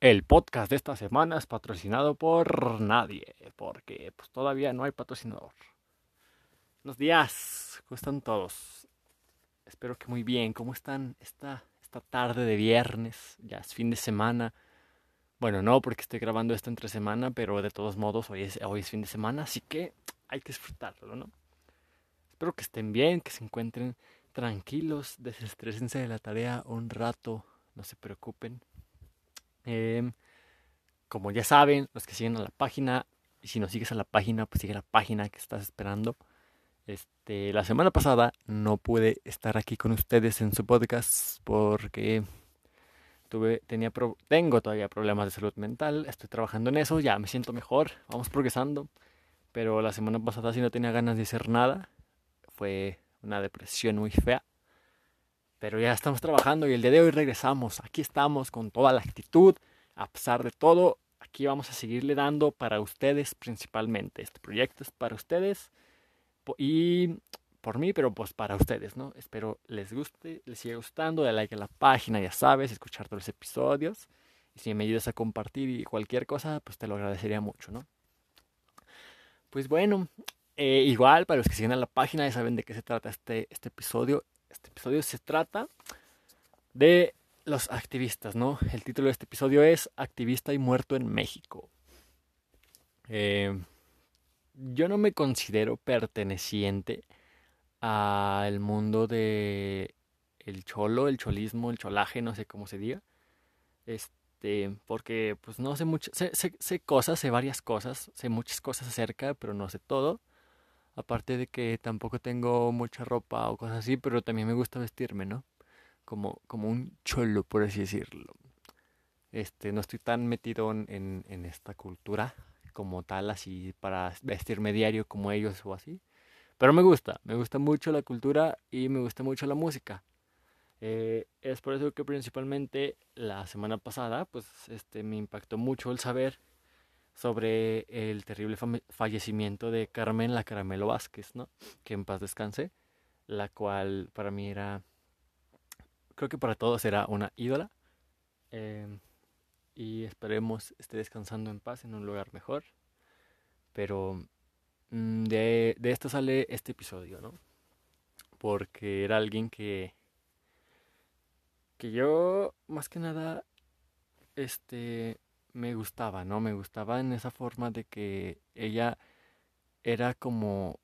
El podcast de esta semana es patrocinado por nadie, porque pues todavía no hay patrocinador. Buenos días, ¿cómo están todos? Espero que muy bien. ¿Cómo están esta, esta tarde de viernes? Ya es fin de semana. Bueno, no porque estoy grabando esto entre semana, pero de todos modos hoy es, hoy es fin de semana, así que hay que disfrutarlo, ¿no? Espero que estén bien, que se encuentren tranquilos, desestresense de la tarea un rato, no se preocupen Em, como ya saben, los que siguen a la página, y si no sigues a la página, pues sigue la página que estás esperando. Este, la semana pasada no pude estar aquí con ustedes en su podcast porque tuve, tenía, tengo todavía problemas de salud mental. Estoy trabajando en eso, ya me siento mejor, vamos progresando. Pero la semana pasada sí no tenía ganas de hacer nada. Fue una depresión muy fea. Pero ya estamos trabajando y el día de hoy regresamos. Aquí estamos con toda la actitud. A pesar de todo, aquí vamos a seguirle dando para ustedes principalmente. Este proyecto es para ustedes y por mí, pero pues para ustedes, ¿no? Espero les guste, les siga gustando, de like a la página, ya sabes, escuchar todos los episodios. Y si me ayudas a compartir y cualquier cosa, pues te lo agradecería mucho, ¿no? Pues bueno, eh, igual para los que siguen a la página ya saben de qué se trata este, este episodio. Este episodio se trata de los activistas, ¿no? El título de este episodio es Activista y muerto en México. Eh, yo no me considero perteneciente al mundo de el cholo, el cholismo, el cholaje, no sé cómo se diga. Este, porque pues no sé mucho, sé, sé cosas, sé varias cosas, sé muchas cosas acerca, pero no sé todo. Aparte de que tampoco tengo mucha ropa o cosas así, pero también me gusta vestirme, ¿no? Como, como un cholo, por así decirlo. Este, no estoy tan metido en, en, esta cultura como tal, así para vestirme diario como ellos o así. Pero me gusta, me gusta mucho la cultura y me gusta mucho la música. Eh, es por eso que principalmente la semana pasada, pues, este, me impactó mucho el saber sobre el terrible fallecimiento de Carmen la Caramelo Vázquez, ¿no? Que en paz descanse, la cual para mí era, creo que para todos era una ídola. Em, y esperemos esté descansando en paz en un lugar mejor. Pero mm, de, de esto sale este episodio, ¿no? Porque era alguien que que yo más que nada este me gustaba, ¿no? Me gustaba en esa forma de que ella era como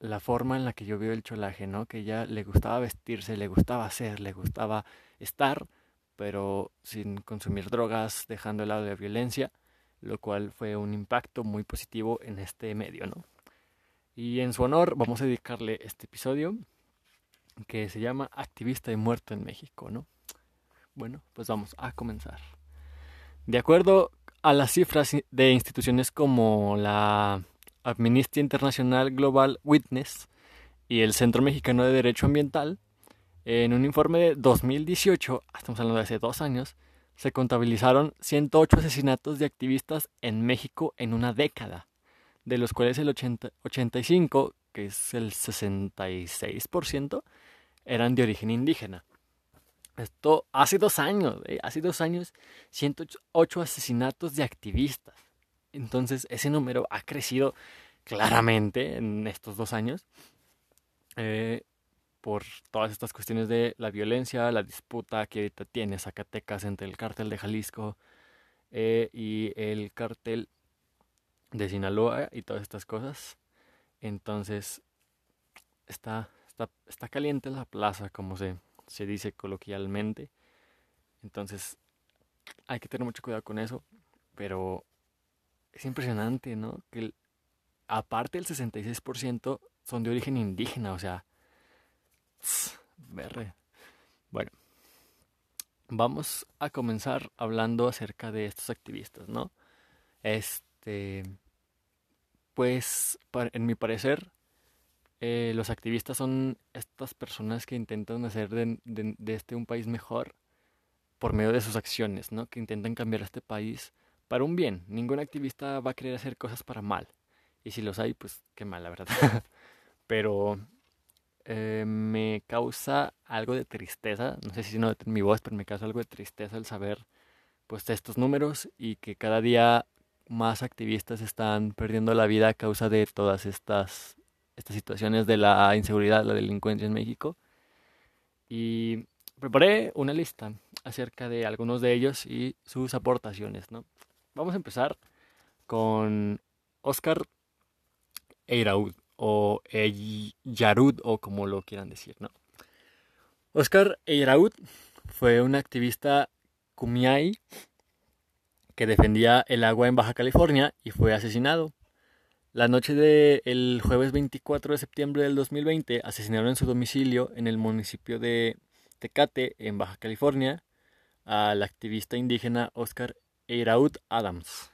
la forma en la que yo veo el cholaje, ¿no? Que ella le gustaba vestirse, le gustaba hacer, le gustaba estar, pero sin consumir drogas, dejando el lado de la violencia, lo cual fue un impacto muy positivo en este medio, ¿no? Y en su honor vamos a dedicarle este episodio que se llama Activista y Muerto en México, ¿no? Bueno, pues vamos a comenzar. De acuerdo a las cifras de instituciones como la Amnistía Internacional Global Witness y el Centro Mexicano de Derecho Ambiental, en un informe de 2018, estamos hablando de hace dos años, se contabilizaron 108 asesinatos de activistas en México en una década, de los cuales el 80, 85, que es el 66%, eran de origen indígena. Hace dos años, hace dos años, 108 asesinatos de activistas. Entonces, ese número ha crecido claramente en estos dos años eh, por todas estas cuestiones de la violencia, la disputa que ahorita tiene Zacatecas entre el cártel de Jalisco eh, y el cártel de Sinaloa y todas estas cosas. Entonces, está, está, está caliente la plaza, como se se dice coloquialmente. Entonces, hay que tener mucho cuidado con eso. Pero es impresionante, ¿no? Que aparte el 66% son de origen indígena, o sea, berre. Bueno, vamos a comenzar hablando acerca de estos activistas, ¿no? Este, pues, en mi parecer, eh, los activistas son estas personas que intentan hacer de, este un país mejor por medio de sus acciones, ¿no? Que intentan cambiar este país para un bien. Ningún activista va a querer hacer cosas para mal. Y si los hay, pues qué mal, la verdad. pero eh, me causa algo de tristeza, no sé si no mi voz, pero me causa algo de tristeza el saber pues estos números y que cada día más activistas están perdiendo la vida a causa de todas estas, estas situaciones de la inseguridad, la delincuencia en México. Y preparé una lista acerca de algunos de ellos y sus aportaciones. ¿no? Vamos a empezar con Oscar Eiraud o Yarud o como lo quieran decir. ¿no? Oscar Eiraud fue un activista Kumiai que defendía el agua en Baja California y fue asesinado. La noche del jueves 24 de septiembre del 2020 asesinaron en su domicilio en el municipio de Tecate, en Baja California, al activista indígena Oscar Eiraud Adams.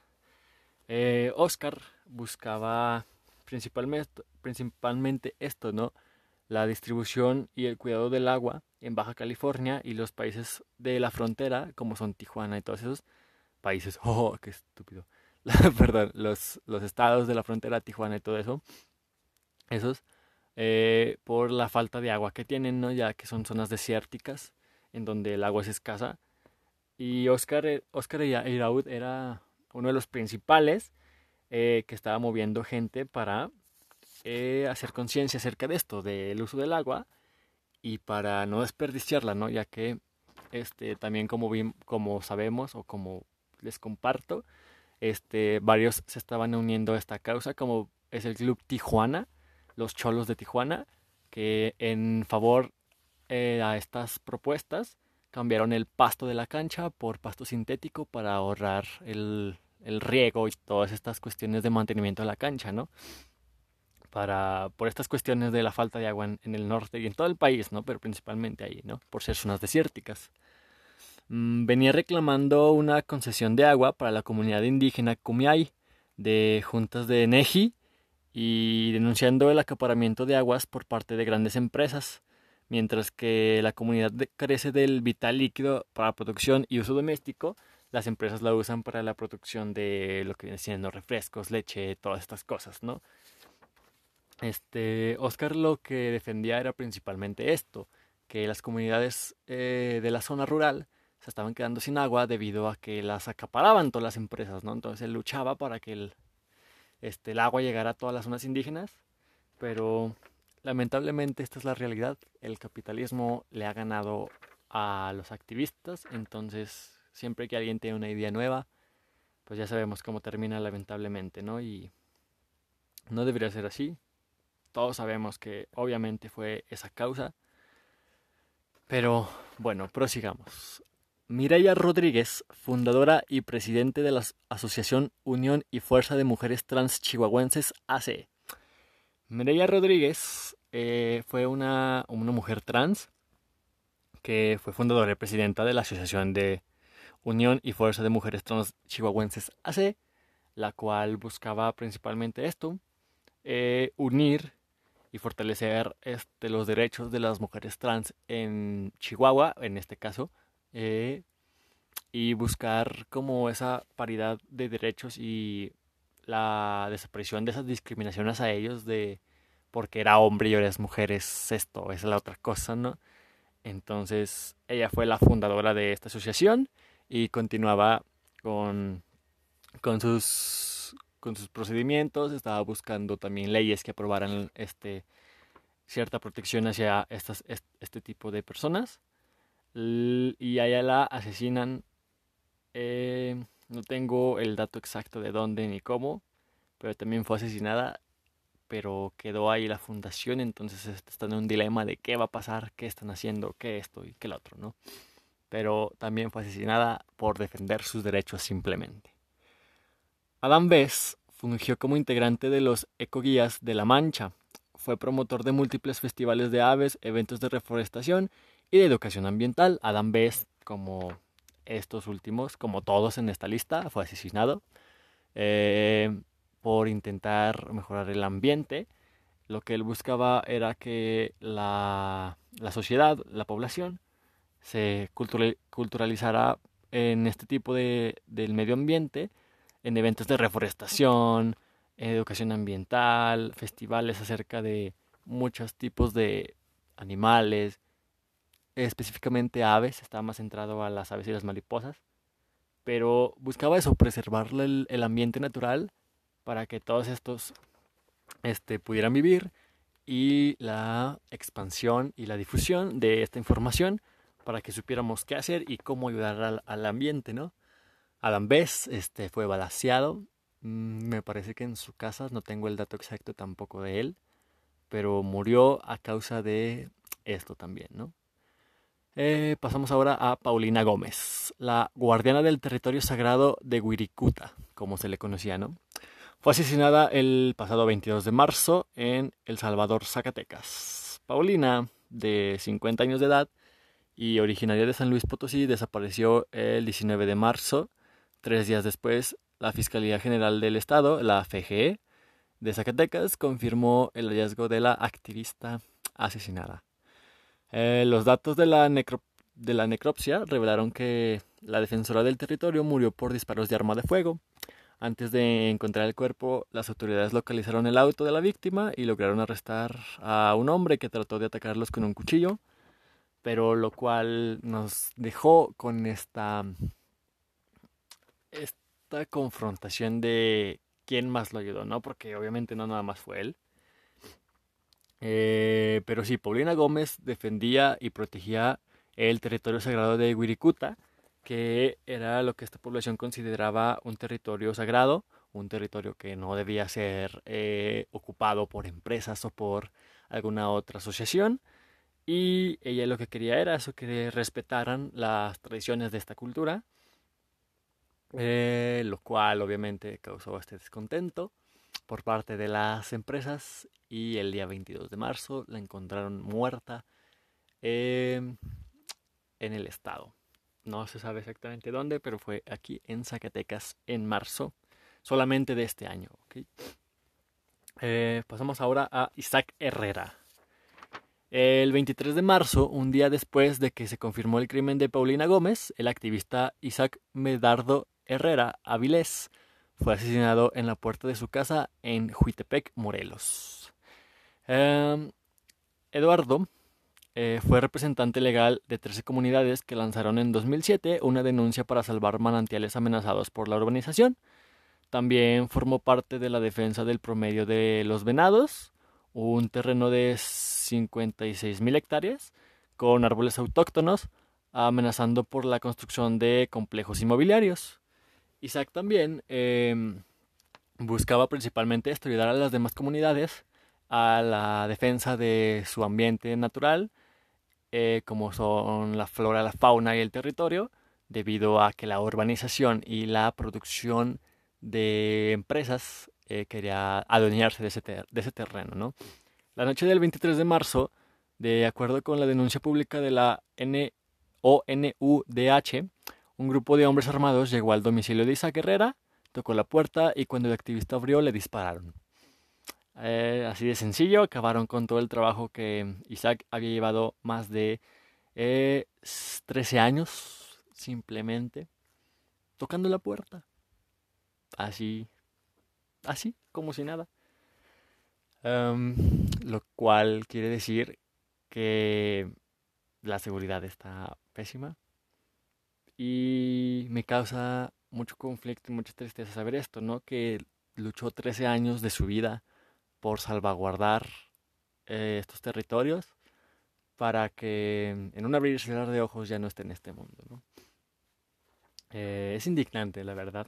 Eh, Oscar buscaba principalmente, principalmente esto, ¿no? La distribución y el cuidado del agua en Baja California y los países de la frontera, como son Tijuana y todos esos países. Oh, qué estúpido. Perdón, los, estados de la frontera, Tijuana y todo eso. Esos, eh, por la falta de agua que tienen, ¿no? Ya que son zonas desérticas en donde el agua es escasa. Y Oscar, eh, Oscar Iraud era uno de los principales eh, que estaba moviendo gente para hacer conciencia acerca de esto, del uso del agua y para no desperdiciarla, ¿no? Ya que este, también como, como sabemos o como les comparto, este, varios se estaban uniendo a esta causa, como es el Club Tijuana, los Cholos de Tijuana, que en favor eh, a estas propuestas cambiaron el pasto de la cancha por pasto sintético para ahorrar el, el riego y todas estas cuestiones de mantenimiento de la cancha, ¿no? Para, por estas cuestiones de la falta de agua en, el norte y en todo el país, ¿no? Pero principalmente ahí, ¿no? Por ser zonas desérticas. Mm, venía reclamando una concesión de agua para la comunidad indígena Kumiai de juntas de Neji y denunciando el acaparamiento de aguas por parte de grandes empresas, mientras que la comunidad carece del vital líquido para producción y uso doméstico, las empresas la usan para la producción de lo que viene siendo refrescos, leche, todas estas cosas, ¿no? Este, Oscar lo que defendía era principalmente esto, que las comunidades eh, de la zona rural se estaban quedando sin agua debido a que las acaparaban todas las empresas, ¿no? Entonces él luchaba para que el, este, el agua llegara a todas las zonas indígenas, pero lamentablemente esta es la realidad. El capitalismo le ha ganado a los activistas, entonces siempre que alguien tiene una idea nueva, pues ya sabemos cómo termina lamentablemente, ¿no? Y no debería ser así. Todos sabemos que obviamente fue esa causa. Pero bueno, prosigamos. Mireya Rodríguez, fundadora y presidente de la Asociación Unión y Fuerza de Mujeres Trans Chihuahuenses AC. Mireya Rodríguez eh, fue una, una, mujer trans que fue fundadora y presidenta de la Asociación de Unión y Fuerza de Mujeres Trans Chihuahuenses AC, la cual buscaba principalmente esto, eh, unir y fortalecer este, los derechos de las mujeres trans en Chihuahua, en este caso, eh, y buscar como esa paridad de derechos y la desaparición de esas discriminaciones a ellos de porque era hombre y ahora es mujer, es esto, es la otra cosa, ¿no? Entonces ella fue la fundadora de esta asociación y continuaba con, con, sus, con sus procedimientos, estaba buscando también leyes que aprobaran este, cierta protección hacia estas, este tipo de personas y a ella la asesinan. Eh, no tengo el dato exacto de dónde ni cómo, pero también fue asesinada, pero quedó ahí la fundación, entonces están en un dilema de qué va a pasar, qué están haciendo, qué esto y qué lo otro, ¿no? Pero también fue asesinada por defender sus derechos simplemente. Adam Bess fungió como integrante de los ecoguías de La Mancha. Fue promotor de múltiples festivales de aves, eventos de reforestación y de educación ambiental. Adam Best, como estos últimos, como todos en esta lista, fue asesinado eh, por intentar mejorar el ambiente. Lo que él buscaba era que la, la sociedad, la población, se culturalizara en este tipo de, del medio ambiente, en eventos de reforestación, educación ambiental, festivales acerca de muchos tipos de animales, específicamente aves, estaba más centrado a las aves y las mariposas, pero buscaba eso, preservar el, el ambiente natural para que todos estos este, pudieran vivir y la expansión y la difusión de esta información para que supiéramos qué hacer y cómo ayudar al, al ambiente, ¿no? Adam Bess este, fue balaseado, mm, me parece que en su casa, no tengo el dato exacto tampoco de él, pero murió a causa de esto también, ¿no? Eh, pasamos ahora a Paulina Gómez, la guardiana del territorio sagrado de Wirikuta, como se le conocía, ¿no? Fue asesinada el pasado 22 de marzo en El Salvador, Zacatecas. Paulina, de 50 años de edad y originaria de San Luis Potosí, desapareció el 19 de marzo. Tres días después, la Fiscalía General del Estado, la FGE, de Zacatecas, confirmó el hallazgo de la activista asesinada. Eh, los datos de la, de la necropsia revelaron que la defensora del territorio murió por disparos de arma de fuego. Antes de encontrar el cuerpo, las autoridades localizaron el auto de la víctima y lograron arrestar a un hombre que trató de atacarlos con un cuchillo, pero lo cual nos dejó con esta, esta confrontación de quién más lo ayudó, ¿no? Porque obviamente no nada más fue él. Eh, pero sí, Paulina Gómez defendía y protegía el territorio sagrado de Wirikuta, que era lo que esta población consideraba un territorio sagrado, un territorio que no debía ser eh, ocupado por empresas o por alguna otra asociación. Y ella lo que quería era eso, que respetaran las tradiciones de esta cultura, eh, lo cual obviamente causó este descontento por parte de las empresas y el día 22 de marzo la encontraron muerta em, en el estado. No se sabe exactamente dónde, pero fue aquí en Zacatecas en marzo, solamente de este año. Eh, pasamos ahora a Isaac Herrera. El 23 de marzo, un día después de que se confirmó el crimen de Paulina Gómez, el activista Isaac Medardo Herrera Avilés fue asesinado en la puerta de su casa en Juitepec, Morelos. Em, Eduardo eh, fue representante legal de 13 comunidades que lanzaron en 2007 una denuncia para salvar manantiales amenazados por la urbanización. También formó parte de la defensa del promedio de los venados, un terreno de 56 mil hectáreas con árboles autóctonos, amenazando por la construcción de complejos inmobiliarios. Isaac también em, buscaba principalmente esto, ayudar a las demás comunidades a la defensa de su ambiente natural, eh, como son la flora, la fauna y el territorio, debido a que la urbanización y la producción de empresas eh, quería adueñarse de ese, de ese terreno. ¿no? La noche del 23 de marzo, de acuerdo con la denuncia pública de la ONUDH, un grupo de hombres armados llegó al domicilio de Isaac Herrera, tocó la puerta y cuando el activista abrió le dispararon. Eh, así de sencillo, acabaron con todo el trabajo que Isaac había llevado más de 13 eh, años simplemente tocando la puerta. Así, así, como si nada. Em, lo cual quiere decir que la seguridad está pésima, y me causa mucho conflicto y mucha tristeza saber esto, ¿no? Que luchó 13 años de su vida por salvaguardar eh, estos territorios para que en un abrir y cerrar de ojos ya no esté en este mundo, ¿no? Eh, es indignante, la verdad.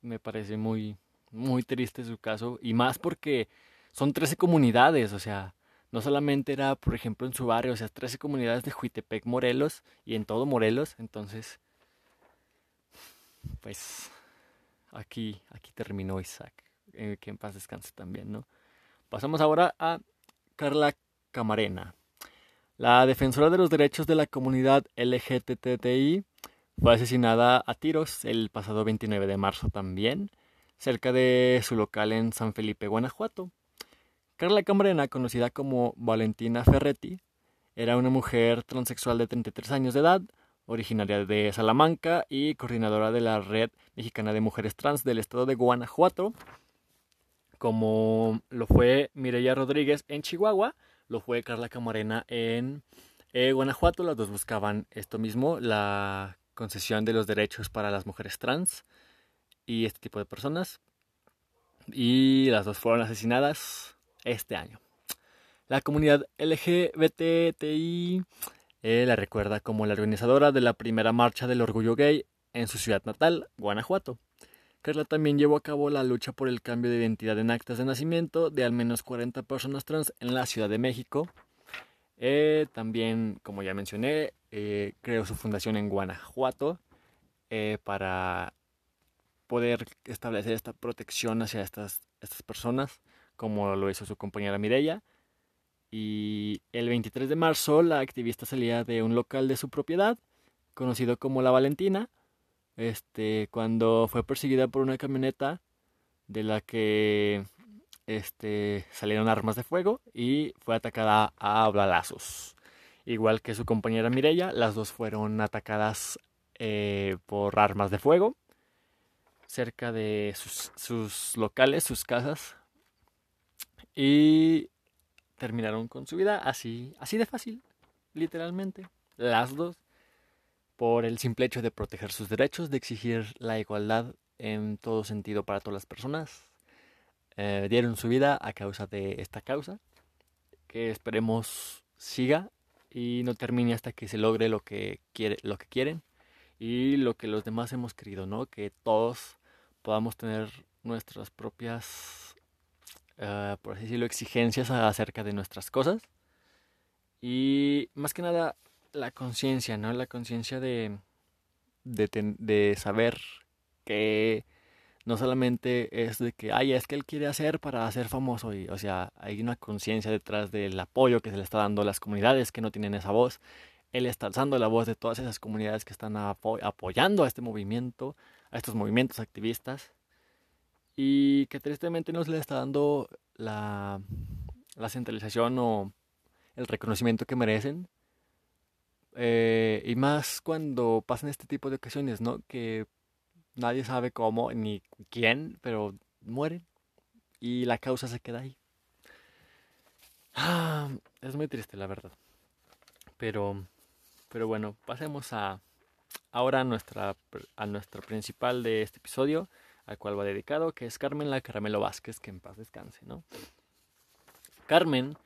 Me parece muy, muy triste su caso y más porque son 13 comunidades, o sea, no solamente era, por ejemplo, en su barrio, o sea, 13 comunidades de Juitepec, Morelos, y en todo Morelos, entonces, pues, aquí, aquí terminó Isaac, eh, que en paz descanse también, ¿no? Pasamos ahora a Carla Camarena. La defensora de los derechos de la comunidad LGTTI fue asesinada a tiros el pasado 29 de marzo también, cerca de su local en San Felipe, Guanajuato. Carla Camarena, conocida como Valentina Ferretti, era una mujer transexual de 33 años de edad, originaria de Salamanca y coordinadora de la Red Mexicana de Mujeres Trans del estado de Guanajuato, como lo fue Mireya Rodríguez en Chihuahua, lo fue Carla Camarena en eh, Guanajuato, las dos buscaban esto mismo, la concesión de los derechos para las mujeres trans y este tipo de personas. Y las dos fueron asesinadas este año. La comunidad LGBTI eh, la recuerda como la organizadora de la primera marcha del orgullo gay en su ciudad natal, Guanajuato. Carla también llevó a cabo la lucha por el cambio de identidad en actas de nacimiento de al menos 40 personas trans en la Ciudad de México. Eh, también, como ya mencioné, eh, creó su fundación en Guanajuato para poder establecer esta protección hacia estas, estas personas, como lo hizo su compañera Mireya. Y el 23 de marzo la activista salía de un local de su propiedad, conocido como La Valentina, este, cuando fue perseguida por una camioneta de la que este, salieron armas de fuego y fue atacada a balazos. Igual que su compañera Mireya, las dos fueron atacadas eh, por armas de fuego cerca de sus locales, sus casas. Y terminaron con su vida así, así de fácil, literalmente. Las dos, por el simple hecho de proteger sus derechos, de exigir la igualdad en todo sentido para todas las personas, eh, dieron su vida a causa de esta causa, que esperemos siga y no termine hasta que se logre lo que quiere, lo que quieren y lo que los demás hemos querido, ¿no? Que todos podamos tener nuestras propias Ah, por así decirlo, exigencias acerca de nuestras cosas. Y más que nada, la conciencia, ¿no? La conciencia de, de, de, saber que no solamente es de que, ay, es que él quiere hacer para ser famoso. Y, o sea, hay una conciencia detrás del apoyo que se le está dando a las comunidades que no tienen esa voz. Él está alzando la voz de todas esas comunidades que están apoyando a este movimiento, a estos movimientos activistas y que tristemente no se le está dando la, la centralización o el reconocimiento que merecen. Eh, y más cuando pasan este tipo de ocasiones, ¿no? Que nadie sabe cómo ni quién, pero mueren y la causa se queda ahí. Ah, es muy triste, la verdad. Pero, pero bueno, pasemos a ahora a nuestra, a nuestra principal de este episodio, al cual va dedicado, que es Carmen la Caramelo Vázquez, que en paz descanse, ¿no? Carmen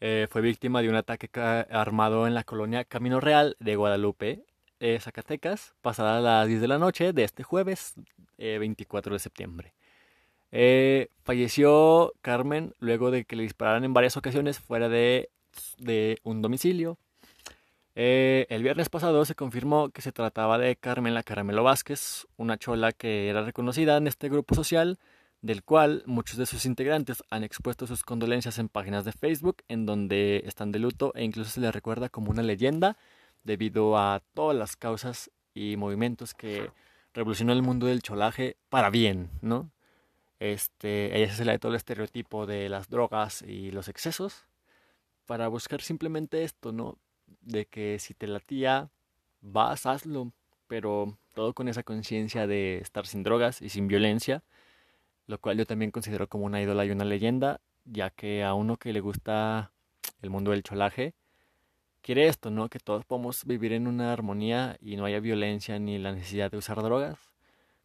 eh, fue víctima de un ataque armado en la colonia Camino Real de Guadalupe, eh, Zacatecas, pasada las 10 de la noche de este jueves 24 eh, de septiembre. falleció Carmen luego de que le dispararan en varias ocasiones fuera de, de un domicilio eh, el viernes pasado se confirmó que se trataba de Carmen la Caramelo Vázquez, una chola que era reconocida en este grupo social, del cual muchos de sus integrantes han expuesto sus condolencias en páginas de Facebook, en donde están de luto e incluso se le recuerda como una leyenda debido a todas las causas y movimientos que revolucionó el mundo del cholaje para bien, ¿no? Este, ella se le de todo el estereotipo de las drogas y los excesos para buscar simplemente esto, ¿no? De que si te latía, vas, hazlo, pero todo con esa conciencia de estar sin drogas y sin violencia, lo cual yo también considero como una ídola y una leyenda, ya que a uno que le gusta el mundo del cholaje, quiere esto, ¿no? Que todos podamos vivir en una armonía y no haya violencia ni la necesidad de usar drogas,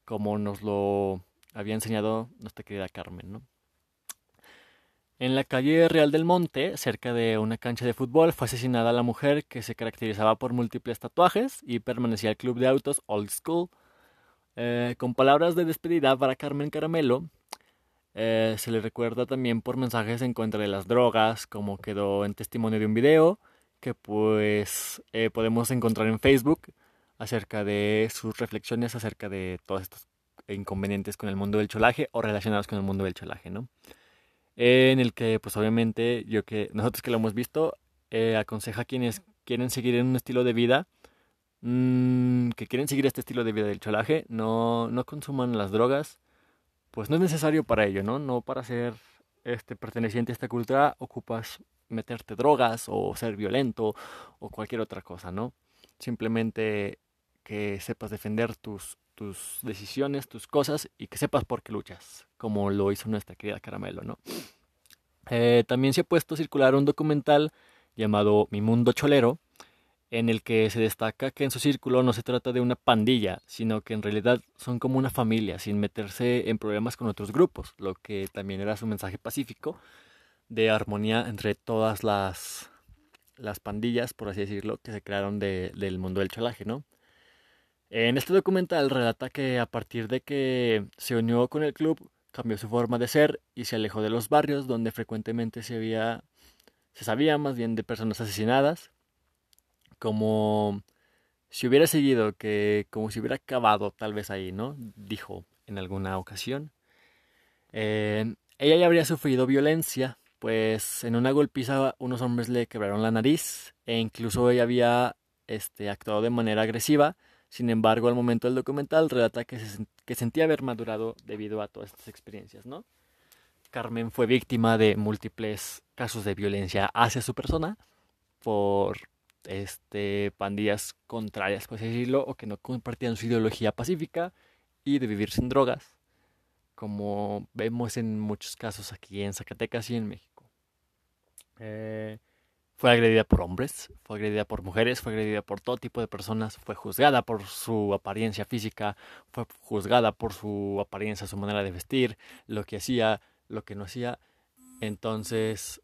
como nos lo había enseñado nuestra querida Carmen, ¿no? En la calle Real del Monte, cerca de una cancha de fútbol, fue asesinada la mujer que se caracterizaba por múltiples tatuajes y permanecía al club de autos Old School. Eh, con palabras de despedida para Carmen Caramelo, eh, se le recuerda también por mensajes en contra de las drogas, como quedó en testimonio de un video que pues eh, podemos encontrar en Facebook acerca de sus reflexiones acerca de todos estos inconvenientes con el mundo del cholaje o relacionados con el mundo del cholaje, ¿no? En el que pues obviamente yo que nosotros que lo hemos visto eh, aconseja a quienes quieren seguir en un estilo de vida mmm, que quieren seguir este estilo de vida del cholaje no no consuman las drogas pues no es necesario para ello no no para ser este perteneciente a esta cultura ocupas meterte drogas o ser violento o cualquier otra cosa no simplemente que sepas defender tus tus decisiones, tus cosas y que sepas por qué luchas, como lo hizo nuestra querida Caramelo, ¿no? Eh, también se ha puesto a circular un documental llamado Mi Mundo Cholero, en el que se destaca que en su círculo no se trata de una pandilla, sino que en realidad son como una familia, sin meterse en problemas con otros grupos, lo que también era su mensaje pacífico de armonía entre todas las, las pandillas, por así decirlo, que se crearon del mundo del chalaje, ¿no? En este documental relata que a partir de que se unió con el club, cambió su forma de ser y se alejó de los barrios donde frecuentemente se había se sabía más bien de personas asesinadas como si hubiera seguido, que como si hubiera acabado tal vez ahí, ¿no? Dijo en alguna ocasión. Ella ya habría sufrido violencia, pues en una golpiza unos hombres le quebraron la nariz e incluso ella había este, actuado de manera agresiva. Sin embargo, al momento del documental relata que, que sentía haber madurado debido a todas estas experiencias, ¿no? Carmen fue víctima de múltiples casos de violencia hacia su persona por este, pandillas contrarias, por así decirlo, o que no compartían su ideología pacífica y de vivir sin drogas, como vemos en muchos casos aquí en Zacatecas y en México. Eh, fue agredida por hombres, fue agredida por mujeres, fue agredida por todo tipo de personas, fue juzgada por su apariencia física, fue juzgada por su apariencia, su manera de vestir, lo que hacía, lo que no hacía. Entonces,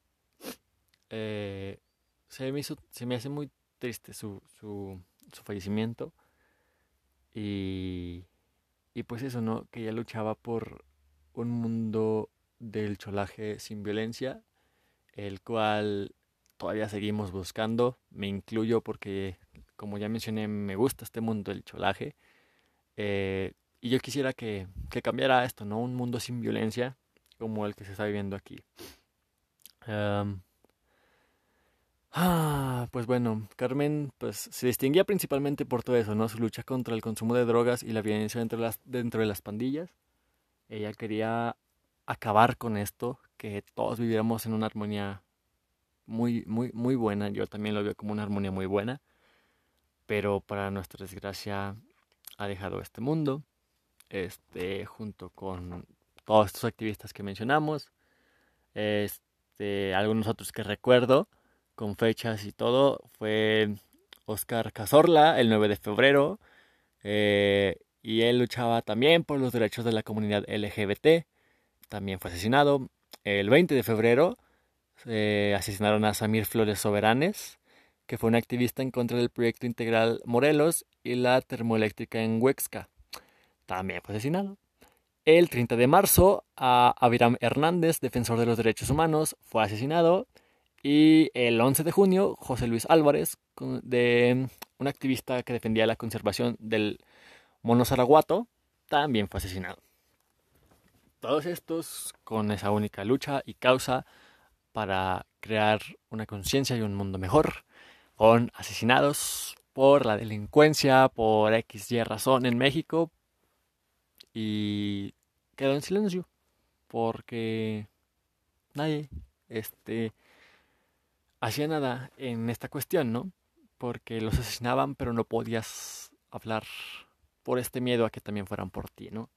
eh, se me, hizo, se me hace muy triste su, su, su fallecimiento. Y, y pues eso, ¿no? Que ella luchaba por un mundo del cholaje sin violencia, el cual todavía seguimos buscando. Me incluyo porque, como ya mencioné, me gusta este mundo del cholaje. Eh, y yo quisiera que, que, cambiara esto, ¿no? Un mundo sin violencia como el que se está viviendo aquí. Ah, pues bueno, Carmen pues se distinguía principalmente por todo eso, ¿no? Su lucha contra el consumo de drogas y la violencia dentro de las, dentro de las pandillas. Ella quería acabar con esto, que todos viviéramos en una armonía muy, muy, muy buena. Yo también lo veo como una armonía muy buena. Pero para nuestra desgracia ha dejado este mundo. Este, junto con todos estos activistas que mencionamos. Este, algunos otros que recuerdo con fechas y todo, fue Oscar Cazorla el 9 de febrero. Eh, y él luchaba también por los derechos de la comunidad LGBT. También fue asesinado. El 20 de febrero eh, asesinaron a Samir Flores Soberanes, que fue un activista en contra del proyecto integral Morelos y la termoeléctrica en Huexca. También fue asesinado. El 30 de marzo, a Aviram Hernández, defensor de los derechos humanos, fue asesinado. Y el 11 de junio, José Luis Álvarez, de un activista que defendía la conservación del mono zaraguato, también fue asesinado. Todos estos con esa única lucha y causa para crear una conciencia y un mundo mejor, con asesinados por la delincuencia, por X y razón en México, y quedó en silencio, porque nadie, este, hacía nada en esta cuestión, ¿no? Porque los asesinaban, pero no podías hablar por este miedo a que también fueran por ti, ¿no?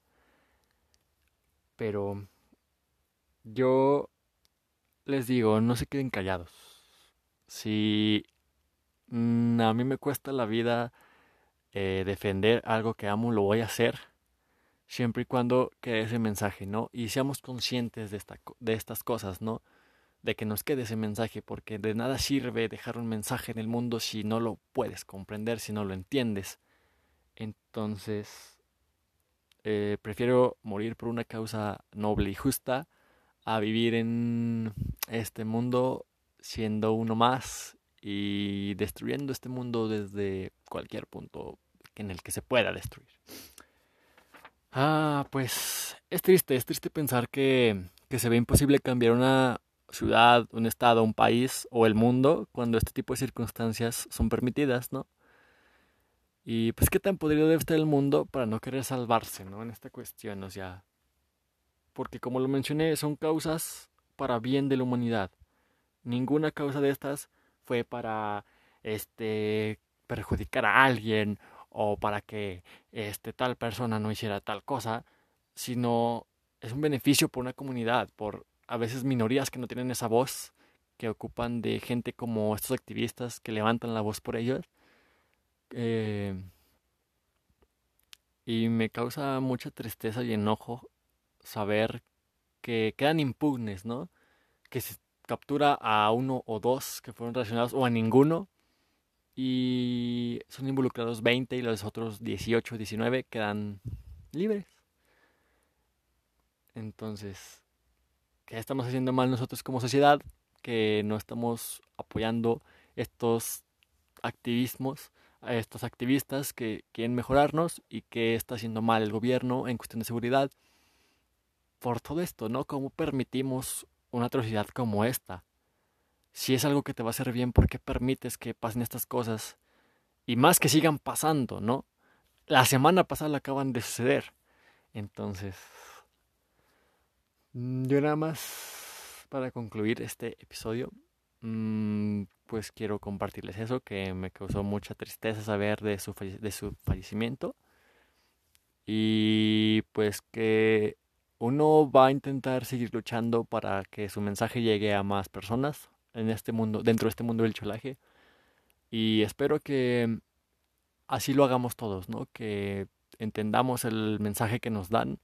Pero yo les digo, no se queden callados. Si mm, a mí me cuesta la vida eh, defender algo que amo, lo voy a hacer siempre y cuando quede ese mensaje, ¿no? Y seamos conscientes de, esta, de estas cosas, ¿no? de que nos quede ese mensaje, porque de nada sirve dejar un mensaje en el mundo si no lo puedes comprender, si no lo entiendes. Entonces, eh, prefiero morir por una causa noble y justa a vivir en este mundo siendo uno más y destruyendo este mundo desde cualquier punto en el que se pueda destruir. Ah, pues es triste, es triste pensar que, que se ve imposible cambiar una, ciudad, un estado, un país o el mundo cuando este tipo de circunstancias son permitidas, ¿no? Y pues qué tan podrido debe estar el mundo para no querer salvarse, ¿no? En esta cuestión, o sea, porque como lo mencioné, son causas para bien de la humanidad. Ninguna causa de estas fue para este perjudicar a alguien o para que este tal persona no hiciera tal cosa, sino es un beneficio por una comunidad, por a veces minorías que no tienen esa voz, que ocupan de gente como estos activistas que levantan la voz por ellos. Eh, y me causa mucha tristeza y enojo saber que quedan impugnes, ¿no? Que se captura a uno o dos que fueron relacionados o a ninguno y son involucrados 20 y los otros 18, 19 quedan libres. Entonces, ¿qué estamos haciendo mal nosotros como sociedad? Que no estamos apoyando estos activismos, a estos activistas que quieren mejorarnos y que está haciendo mal el gobierno en cuestión de seguridad. Por todo esto, ¿no? ¿Cómo permitimos una atrocidad como esta? Si es algo que te va a hacer bien, ¿por qué permites que pasen estas cosas? Y más que sigan pasando, ¿no? La semana pasada acaban de suceder. Entonces, mm, yo nada más para concluir este episodio, mm, pues quiero compartirles eso, que me causó mucha tristeza saber de su, de su fallecimiento. Y pues que uno va a intentar seguir luchando para que su mensaje llegue a más personas en este mundo, dentro de este mundo del cholaje. Y espero que así lo hagamos todos, ¿no? Que entendamos el mensaje que nos dan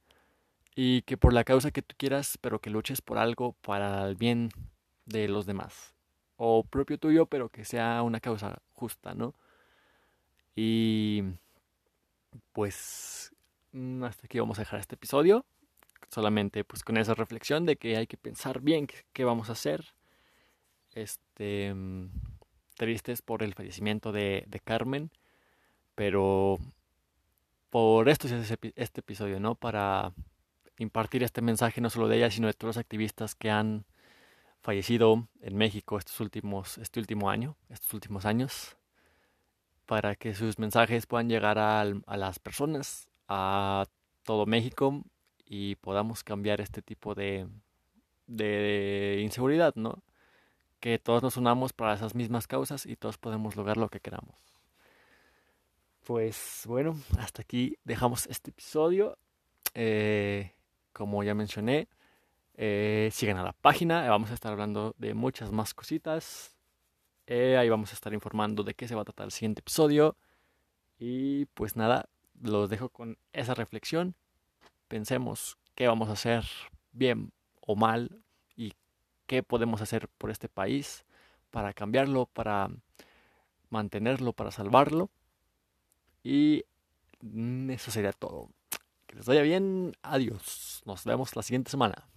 y que por la causa que tú quieras, pero que luches por algo para el bien de los demás. O propio tuyo, pero que sea una causa justa, ¿no? Y pues mm, hasta aquí vamos a dejar este episodio. Solamente pues con esa reflexión de que hay que pensar bien qué vamos a hacer. Este mm, tristes por el fallecimiento de, Carmen. Pero por esto hace este episodio, ¿no? Para impartir este mensaje no solo de ella, sino de todos los activistas que han fallecido en México estos últimos, este último año, estos últimos años, para que sus mensajes puedan llegar a las personas, a todo México y podamos cambiar este tipo de, inseguridad, ¿no? Que todos nos unamos para esas mismas causas y todos podemos lograr lo que queramos. Pues bueno, hasta aquí dejamos este episodio. Eh, como ya mencioné, eh, sigan a la página, vamos a estar hablando de muchas más cositas. Eh, ahí vamos a estar informando de qué se va a tratar el siguiente episodio. Y pues nada, los dejo con esa reflexión. Pensemos qué vamos a hacer bien o mal y qué podemos hacer por este país para cambiarlo, para mantenerlo, para salvarlo. Y eso sería todo. Que les vaya bien. Adiós. Nos vemos la siguiente semana.